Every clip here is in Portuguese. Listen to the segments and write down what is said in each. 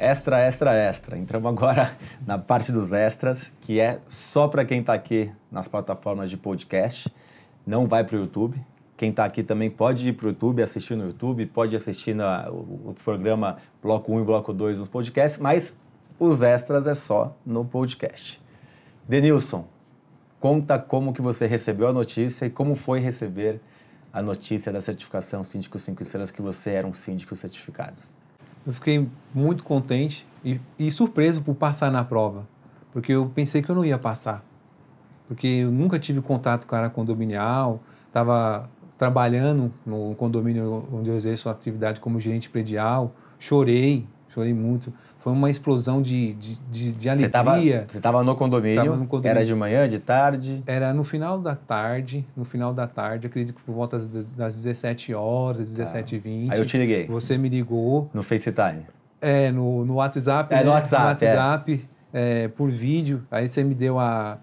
Extra, extra, extra. Entramos agora na parte dos extras, que é só para quem está aqui nas plataformas de podcast. Não vai para o YouTube. Quem está aqui também pode ir para o YouTube, assistir no YouTube, pode assistir na, o, o, programa Bloco 1 e Bloco 2 nos podcasts, mas os extras é só no podcast. Denilson, conta como que você recebeu a notícia e como foi receber a notícia da certificação Síndico 5 Estrelas que você era um síndico certificado. Eu fiquei muito contente e, e, surpreso por passar na prova, porque eu pensei que eu não ia passar, porque eu nunca tive contato com a área condominial, estava trabalhando no condomínio onde eu exerço a atividade como gerente predial, chorei, chorei muito. Foi uma explosão de, de, de, de alegria. Você estava no, condomínio? no condomínio? Era de manhã, de tarde? Era no final da tarde, no final da tarde, acredito que por volta das, das 17 horas, 17h20. Ah. Aí eu te liguei. Você me ligou. No FaceTime? É, no, no WhatsApp. É, né? no WhatsApp. No WhatsApp, é. É, por vídeo. Aí você me deu a,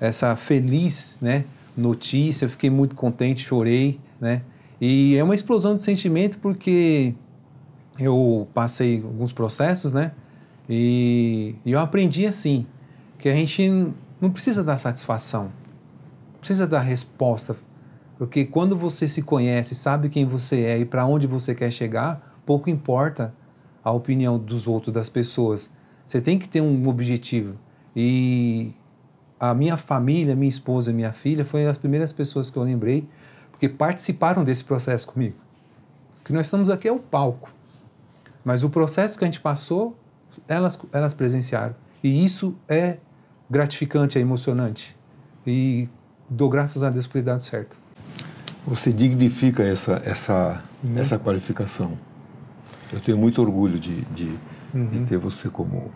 essa feliz né, notícia, eu fiquei muito contente, chorei, né? E é uma explosão de sentimento porque eu passei alguns processos, né? E, e eu aprendi assim, que a gente não precisa dar satisfação, precisa dar resposta, porque quando você se conhece, sabe quem você é e para onde você quer chegar, pouco importa a opinião dos outros, das pessoas. Você tem que ter um objetivo. E a minha família, minha esposa, minha filha, foram as primeiras pessoas que eu lembrei, porque participaram desse processo comigo. O que nós estamos aqui é o palco. Mas o processo que a gente passou elas, elas presenciaram. E isso é gratificante, é emocionante. E dou graças a Deus por ter dado certo. Você dignifica essa, essa, uhum. essa qualificação. Eu tenho muito orgulho de, de, uhum. de ter você como.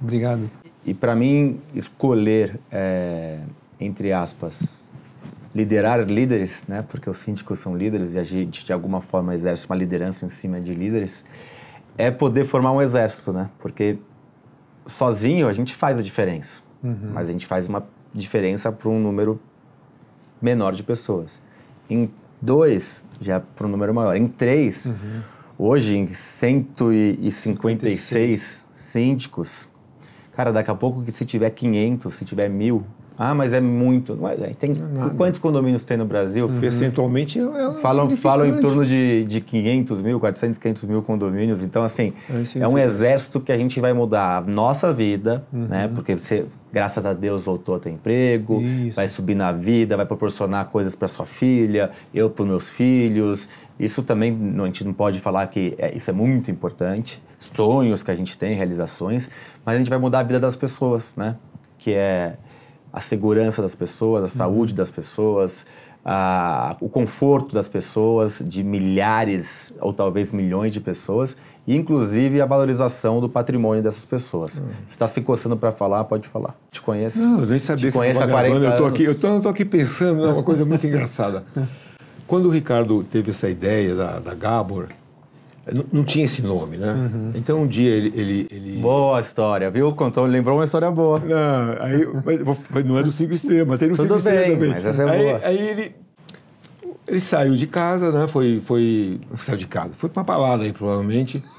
Obrigado. E para mim, escolher, é, entre aspas, liderar líderes, né? porque os síndicos são líderes e a gente, de alguma forma, exerce uma liderança em cima de líderes é poder formar um exército, né? Porque sozinho a gente faz a diferença, uhum. mas a gente faz uma diferença para um número menor de pessoas. Em dois, já para um número maior. Em três, uhum. hoje em 156 56. síndicos, cara, daqui a pouco, se tiver 500, se tiver mil, ah, mas é muito. Tem, não, quantos condomínios tem no Brasil? Uhum. Percentualmente é, falam, falam em torno de, de 500 mil, 400, 500 mil condomínios. Então, assim, é, é um exército que a gente vai mudar a nossa vida, uhum. né? Porque você, graças a Deus, voltou a ter emprego, Isso. vai subir na vida, vai proporcionar coisas para sua filha, eu para os meus filhos. Isso também, a gente não pode falar que é, isso é muito importante. Sonhos que a gente tem, realizações, mas a gente vai mudar a vida das pessoas, né? Que é a segurança das pessoas, a saúde uhum. das pessoas, a, o conforto das pessoas, de milhares ou talvez milhões de pessoas, e inclusive a valorização do patrimônio dessas pessoas. Uhum. Está se coçando para falar, pode falar. Te conheço. Não, eu nem sabia Te que conheço há 40 anos. Eu estou aqui, eu tô, eu tô aqui pensando, é uma coisa muito engraçada. Quando o Ricardo teve essa ideia da, da Gabor, não, não, tinha esse nome, né? Uhum. Então um dia ele, ele, ele, Boa história, viu? Contou, lembrou uma história boa. Não, aí, mas, não é do cinco estrelas, mas tem no Tudo cinco bem, estrelas também. Mas essa é aí, boa. aí ele, ele saiu de casa, né? Foi, foi. Saiu de casa. Foi pra balada aí, provavelmente.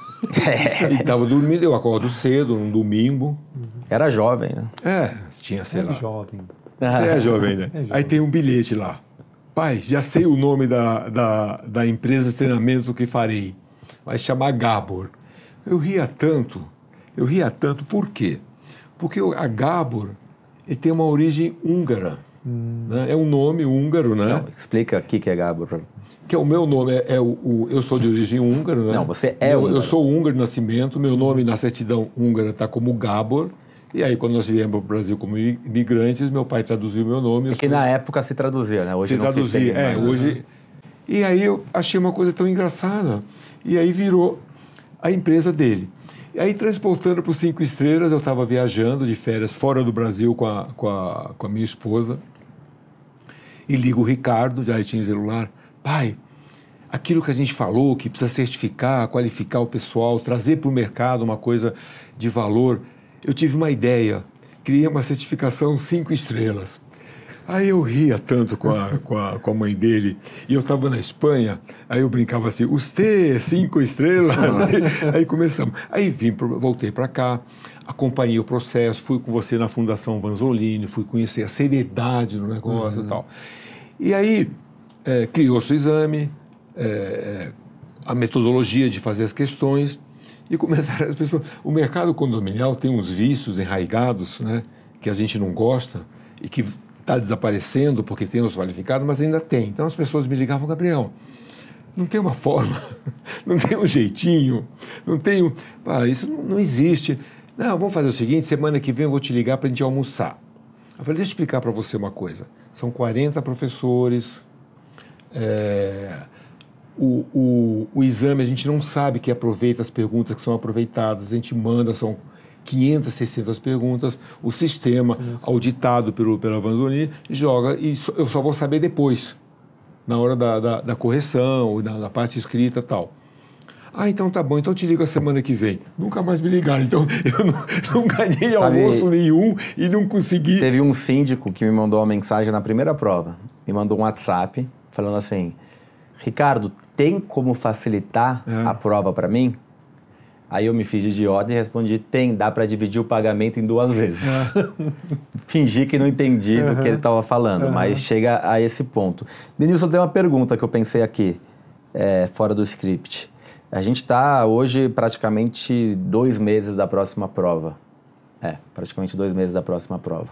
É. Ele tava dormindo, eu acordo cedo, num domingo. Era jovem, né? É, tinha, sei é lá. jovem. Você é jovem, né? É jovem. Aí tem um bilhete lá. Pai, já sei o nome da, da, da empresa de treinamento que farei vai se chamar Gabor. Eu ria tanto, eu ria tanto, por quê? Porque a Gabor ele tem uma origem húngara. Hum. Né? É um nome húngaro, né? Não, explica o que é Gabor. Que é o meu nome, é, é o, o, eu sou de origem húngara, né? Não, você é eu, húngaro. Eu sou húngaro de nascimento, meu nome na certidão húngara está como Gabor. E aí, quando nós viemos para o Brasil como imigrantes, meu pai traduziu meu nome. É que na época se traduzia, né? Hoje se não traduzia, se é, hoje. E aí eu achei uma coisa tão engraçada. E aí virou a empresa dele. E aí, transportando para os Cinco Estrelas, eu estava viajando de férias fora do Brasil com a, com a, com a minha esposa. E ligo o Ricardo, já tinha celular. Pai, aquilo que a gente falou, que precisa certificar, qualificar o pessoal, trazer para o mercado uma coisa de valor. Eu tive uma ideia, criei uma certificação cinco estrelas. Aí eu ria tanto com a, com a, com a mãe dele, e eu estava na Espanha, aí eu brincava assim, os T, cinco estrelas, aí, aí, começamos. Aí vim, voltei para cá, acompanhei o processo, fui com você na Fundação Vanzolini, fui conhecer a seriedade do negócio uhum. e tal. E aí é, criou-se o exame, é, a metodologia de fazer as questões, e começaram as pessoas. O mercado condominial tem uns vícios enraigados, né, que a gente não gosta e que está desaparecendo porque tem os qualificados, mas ainda tem. Então as pessoas me ligavam, Gabriel, não tem uma forma, não tem um jeitinho, não tem um. Ah, isso não, existe. Não, vamos fazer o seguinte: semana que vem eu vou te ligar para a gente almoçar. Eu falei, deixa eu explicar para você uma coisa. São 40 professores. É, o, o, o exame a gente não sabe que aproveita as perguntas que são aproveitadas, a gente manda, são 500, 600 perguntas, o sistema sim, sim. auditado pelo, pela Vanzolini joga e eu só vou saber depois, na hora da, da, da correção, da, da parte escrita e tal. Ah, então tá bom, então te ligo a semana que vem. Nunca mais me ligaram. Então eu não, não ganhei Sabe, almoço nenhum e não consegui. Teve um síndico que me mandou uma mensagem na primeira prova. Me mandou um WhatsApp falando assim: Ricardo, tem como facilitar é. a prova para mim? Aí eu me fiz de idiota e respondi: tem, dá para dividir o pagamento em duas vezes. Fingi que não entendi uhum. do que ele estava falando, uhum. mas chega a esse ponto. Denilson, tem uma pergunta que eu pensei aqui, é, fora do script. A gente está hoje praticamente dois meses da próxima prova. É, praticamente dois meses da próxima prova.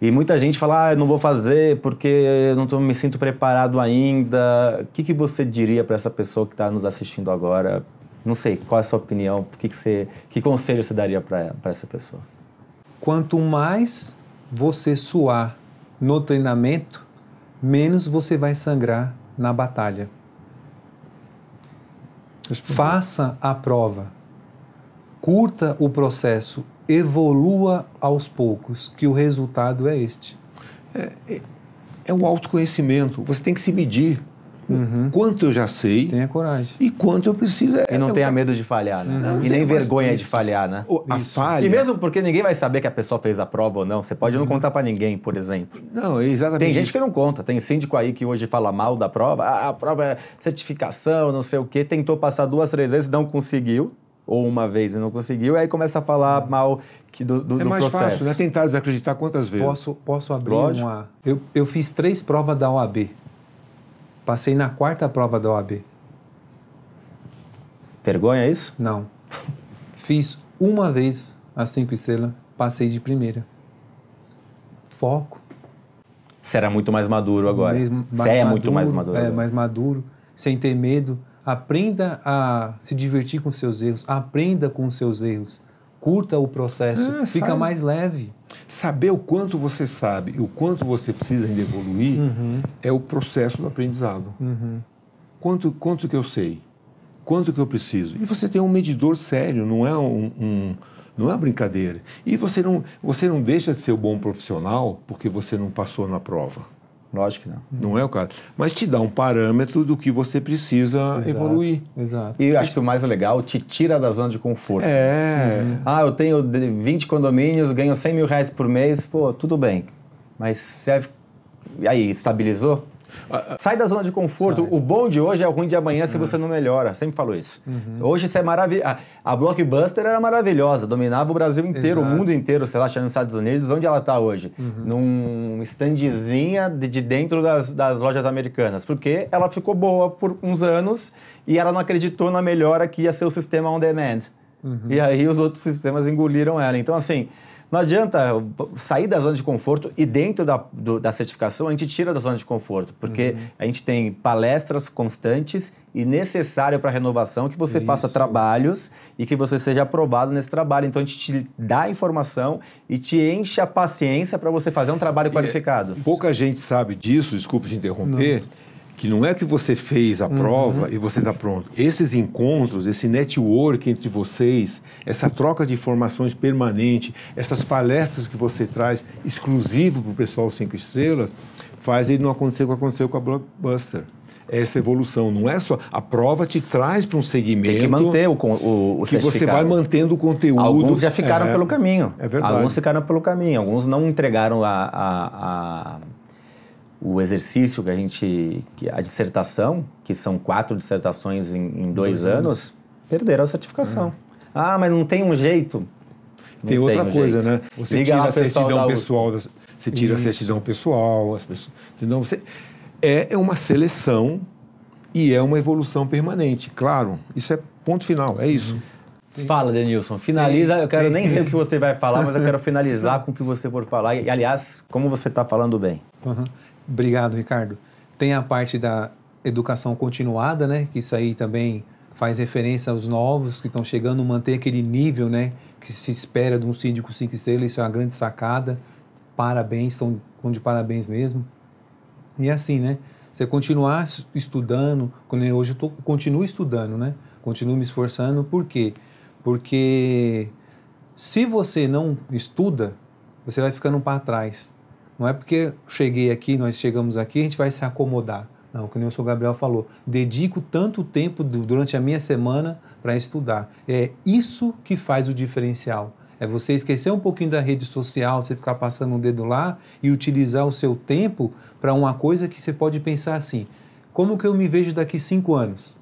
E muita gente fala, ah, eu não vou fazer porque eu não tô, me sinto preparado ainda. O que, que você diria para essa pessoa que está nos assistindo agora? Não sei, qual é a sua opinião? Que, que, você, que conselho você daria para essa pessoa? Quanto mais você suar no treinamento, menos você vai sangrar na batalha. Faça a prova. Curta o processo evolua aos poucos, que o resultado é este. É, é, é o autoconhecimento. Você tem que se medir. Uhum. Quanto eu já sei. Tenha coragem. E quanto eu preciso. É, e não é tenha medo de falhar, né? Uhum. E nem vergonha isso. de falhar, né? a isso. falha. E mesmo porque ninguém vai saber que a pessoa fez a prova ou não. Você pode uhum. não contar para ninguém, por exemplo. Não, exatamente. Tem gente que não conta. Tem síndico aí que hoje fala mal da prova. Ah, a prova é certificação, não sei o quê. Tentou passar duas, três vezes, não conseguiu ou uma vez e não conseguiu, aí começa a falar hum. mal que do, do, é do mais fácil, né? Tentar desacreditar quantas vezes? Posso, posso abrir Lógico. uma... Eu, eu fiz três provas da OAB. Passei na quarta prova da OAB. Vergonha é isso? Não. fiz uma vez as cinco estrelas, passei de primeira. Foco. Você era muito mais maduro agora. Você é muito mais maduro. É, agora. mais maduro, sem ter medo Aprenda a se divertir com seus erros, aprenda com os seus erros. Curta o processo, é, fica sabe, mais leve. Saber o quanto você sabe e o quanto você precisa ainda evoluir uhum. é o processo do aprendizado. Uhum. Quanto, quanto que eu sei? Quanto que eu preciso? E você tem um medidor sério, não é um, um não é uma brincadeira. E você não, você não deixa de ser um bom profissional porque você não passou na prova. Lógico que não. Não é o caso. Mas te dá um parâmetro do que você precisa exato, evoluir. Exato. E eu acho que o mais legal, te tira da zona de conforto. É. Uhum. Ah, eu tenho 20 condomínios, ganho 100 mil reais por mês. Pô, tudo bem. Mas serve... aí, estabilizou? Sai da zona de conforto. Sai. O bom de hoje é o ruim de amanhã se uhum. você não melhora. Sempre falo isso. Uhum. Hoje isso é maravilhoso. A, Blockbuster era maravilhosa, dominava o Brasil inteiro, Exato. o mundo inteiro, sei lá, nos Estados Unidos. Onde ela está hoje? Uhum. Num standzinha de, de dentro das, das lojas americanas. Porque ela ficou boa por uns anos e ela não acreditou na melhora que ia ser o sistema on demand. Uhum. E aí os outros sistemas engoliram ela. Então, assim, não adianta sair da zona de conforto e dentro da, do, da certificação a gente tira da zona de conforto, porque uhum. a gente tem palestras constantes e necessário para a renovação que você Isso. faça trabalhos e que você seja aprovado nesse trabalho. Então a gente te dá informação e te enche a paciência para você fazer um trabalho qualificado. E, pouca gente sabe disso, desculpe te interromper. Não que não é que você fez a prova uhum. e você está pronto. Esses encontros, esse network entre vocês, essa troca de informações permanente, essas palestras que você traz exclusivo para o pessoal cinco estrelas, faz ele não acontecer o que aconteceu com a Blockbuster. essa evolução. Não é só. A prova te traz para um segmento. Tem que manter o, o, o Que você vai mantendo o conteúdo. Alguns já ficaram é, pelo caminho. É verdade. Alguns ficaram pelo caminho. Alguns não entregaram a, a, a o exercício que a gente. Que a dissertação, que são quatro dissertações em, em dois, dois anos, anos, perderam a certificação. É. Ah, mas não tem um jeito. Não tem outra coisa, jeito. né? Você Liga tira a certidão pessoal, você tira Isso. a certidão pessoal, as pessoas. Entendeu? Você, é, é uma seleção e é uma evolução permanente. Claro, isso é ponto final, é isso. Uhum. Fala, Denilson. Finaliza. Eu quero nem sei o que você vai falar, mas eu quero finalizar com o que você for falar. E, aliás, como você está falando bem. Uhum. Obrigado, Ricardo. Tem a parte da educação continuada, né? Que isso aí também faz referência aos novos que estão chegando, manter aquele nível, né? Que se espera de um síndico cinco estrelas. Isso é uma grande sacada. Parabéns, estão de parabéns mesmo. E assim, né? Você continuar estudando, hoje eu tô, continuo estudando, né? Continuo me esforçando, por quê? Porque se você não estuda, você vai ficando para trás. Não é porque cheguei aqui, nós chegamos aqui, a gente vai se acomodar. Não, como o senhor Gabriel falou, dedico tanto tempo durante a minha semana para estudar. É isso que faz o diferencial. É você esquecer um pouquinho da rede social, você ficar passando um dedo lá e utilizar o seu tempo para uma coisa que você pode pensar assim: como que eu me vejo daqui cinco anos?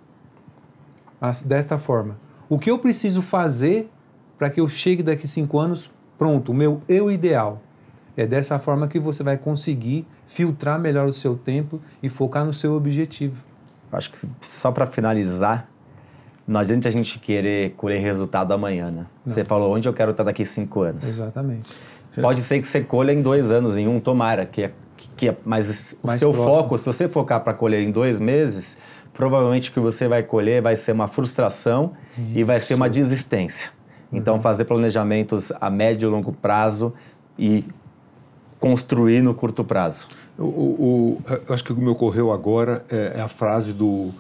Desta forma. O que eu preciso fazer para que eu chegue daqui cinco anos pronto, o meu eu ideal? É dessa forma que você vai conseguir filtrar melhor o seu tempo e focar no seu objetivo. Acho que só para finalizar, não adianta a gente querer colher resultado amanhã, né? Não. Você falou onde eu quero estar daqui cinco anos. Exatamente. Pode ser que você colha em dois anos, em um, tomara, que é, que é, mas Mais o seu próximo. foco, se você focar para colher em dois meses, provavelmente o que você vai colher vai ser uma frustração Isso. e vai ser uma desistência. Então, uhum. fazer planejamentos a médio e longo prazo e construir no curto prazo. O, o, o acho que o que me ocorreu agora é, é a frase do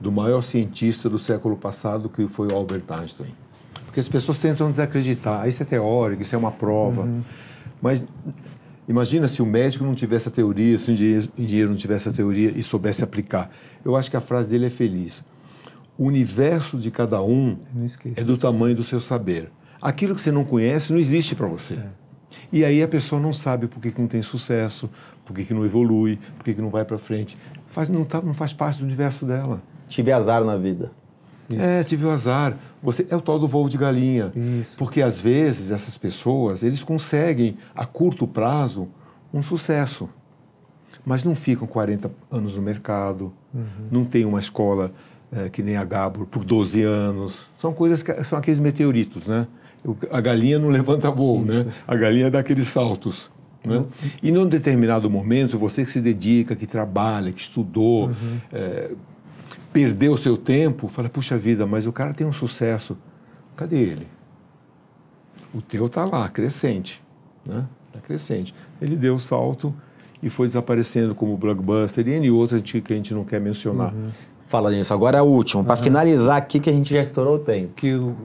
do maior cientista do século passado, que foi Albert Einstein. Porque as pessoas tentam desacreditar. Isso é teórico, isso é uma prova. Uhum. Mas imagina se o médico não tivesse a teoria, se o engenheiro não tivesse a teoria e soubesse aplicar. Eu acho que a frase dele é feliz. O universo de cada um é do tamanho do seu saber. Aquilo que você não conhece não existe para você. É. E aí a pessoa não sabe por que, que não tem sucesso, por que, que não evolui, por que, que não vai para frente. Faz, não, tá, não faz parte do universo dela. Tive azar na vida. Isso. É, tive o azar. Você é o tal do voo de galinha. Isso. Porque às vezes essas pessoas, eles conseguem a curto prazo um sucesso. Mas não ficam 40 anos no mercado, uhum. não tem uma escola é, que nem a Gabor por 12 anos. São coisas que são aqueles meteoritos, né? A galinha não levanta voo, né? Isso. né? A galinha dá aqueles saltos. Né? Uhum. E num determinado momento, você que se dedica, que trabalha, que estudou, uhum. é, perder o seu tempo, fala, puxa vida, mas o cara tem um sucesso. Cadê ele? O teu está lá, crescente. Né? Está crescente. Ele deu o salto e foi desaparecendo como blockbuster e N outras que a gente não quer mencionar. Uhum. Fala nisso. Agora é o último. Para uhum. finalizar aqui, que a gente já estourou o tempo. Que o,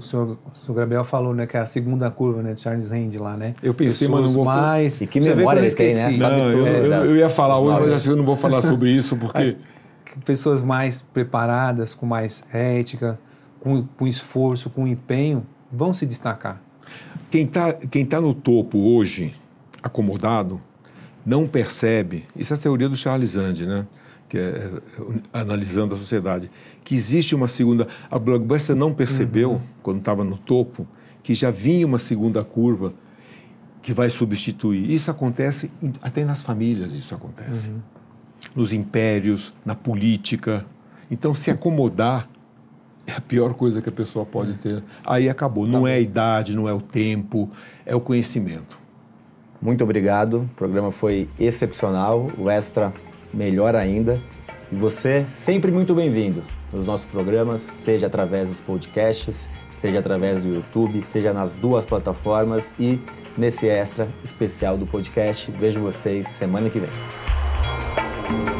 o, senhor, o senhor Gabriel falou, né? Que é a segunda curva né, de Charles Hand lá, né? Eu pensei, mas não vou... Mais... E que memória ele tem, né? Não, eu, eu, eu, ia falar hoje, mas eu não vou falar sobre isso, porque pessoas mais preparadas, com mais ética, com, com esforço, com empenho, vão se destacar. Quem está quem tá no topo hoje, acomodado, não percebe, isso é a teoria do Charles Andy, né? Que é, é analisando a sociedade, que existe uma segunda... A Blockbuster não percebeu, uhum. quando estava no topo, que já vinha uma segunda curva que vai substituir. Isso acontece até nas famílias, isso acontece. Uhum nos impérios, na política. Então, se acomodar é a pior coisa que a pessoa pode ter. Aí acabou. Não é a idade, não é o tempo, é o conhecimento. Muito obrigado. O programa foi excepcional. O Extra, melhor ainda. E você, sempre muito bem-vindo nos nossos programas, seja através dos podcasts, seja através do YouTube, seja nas duas plataformas e nesse extra especial do podcast. Vejo vocês semana que vem.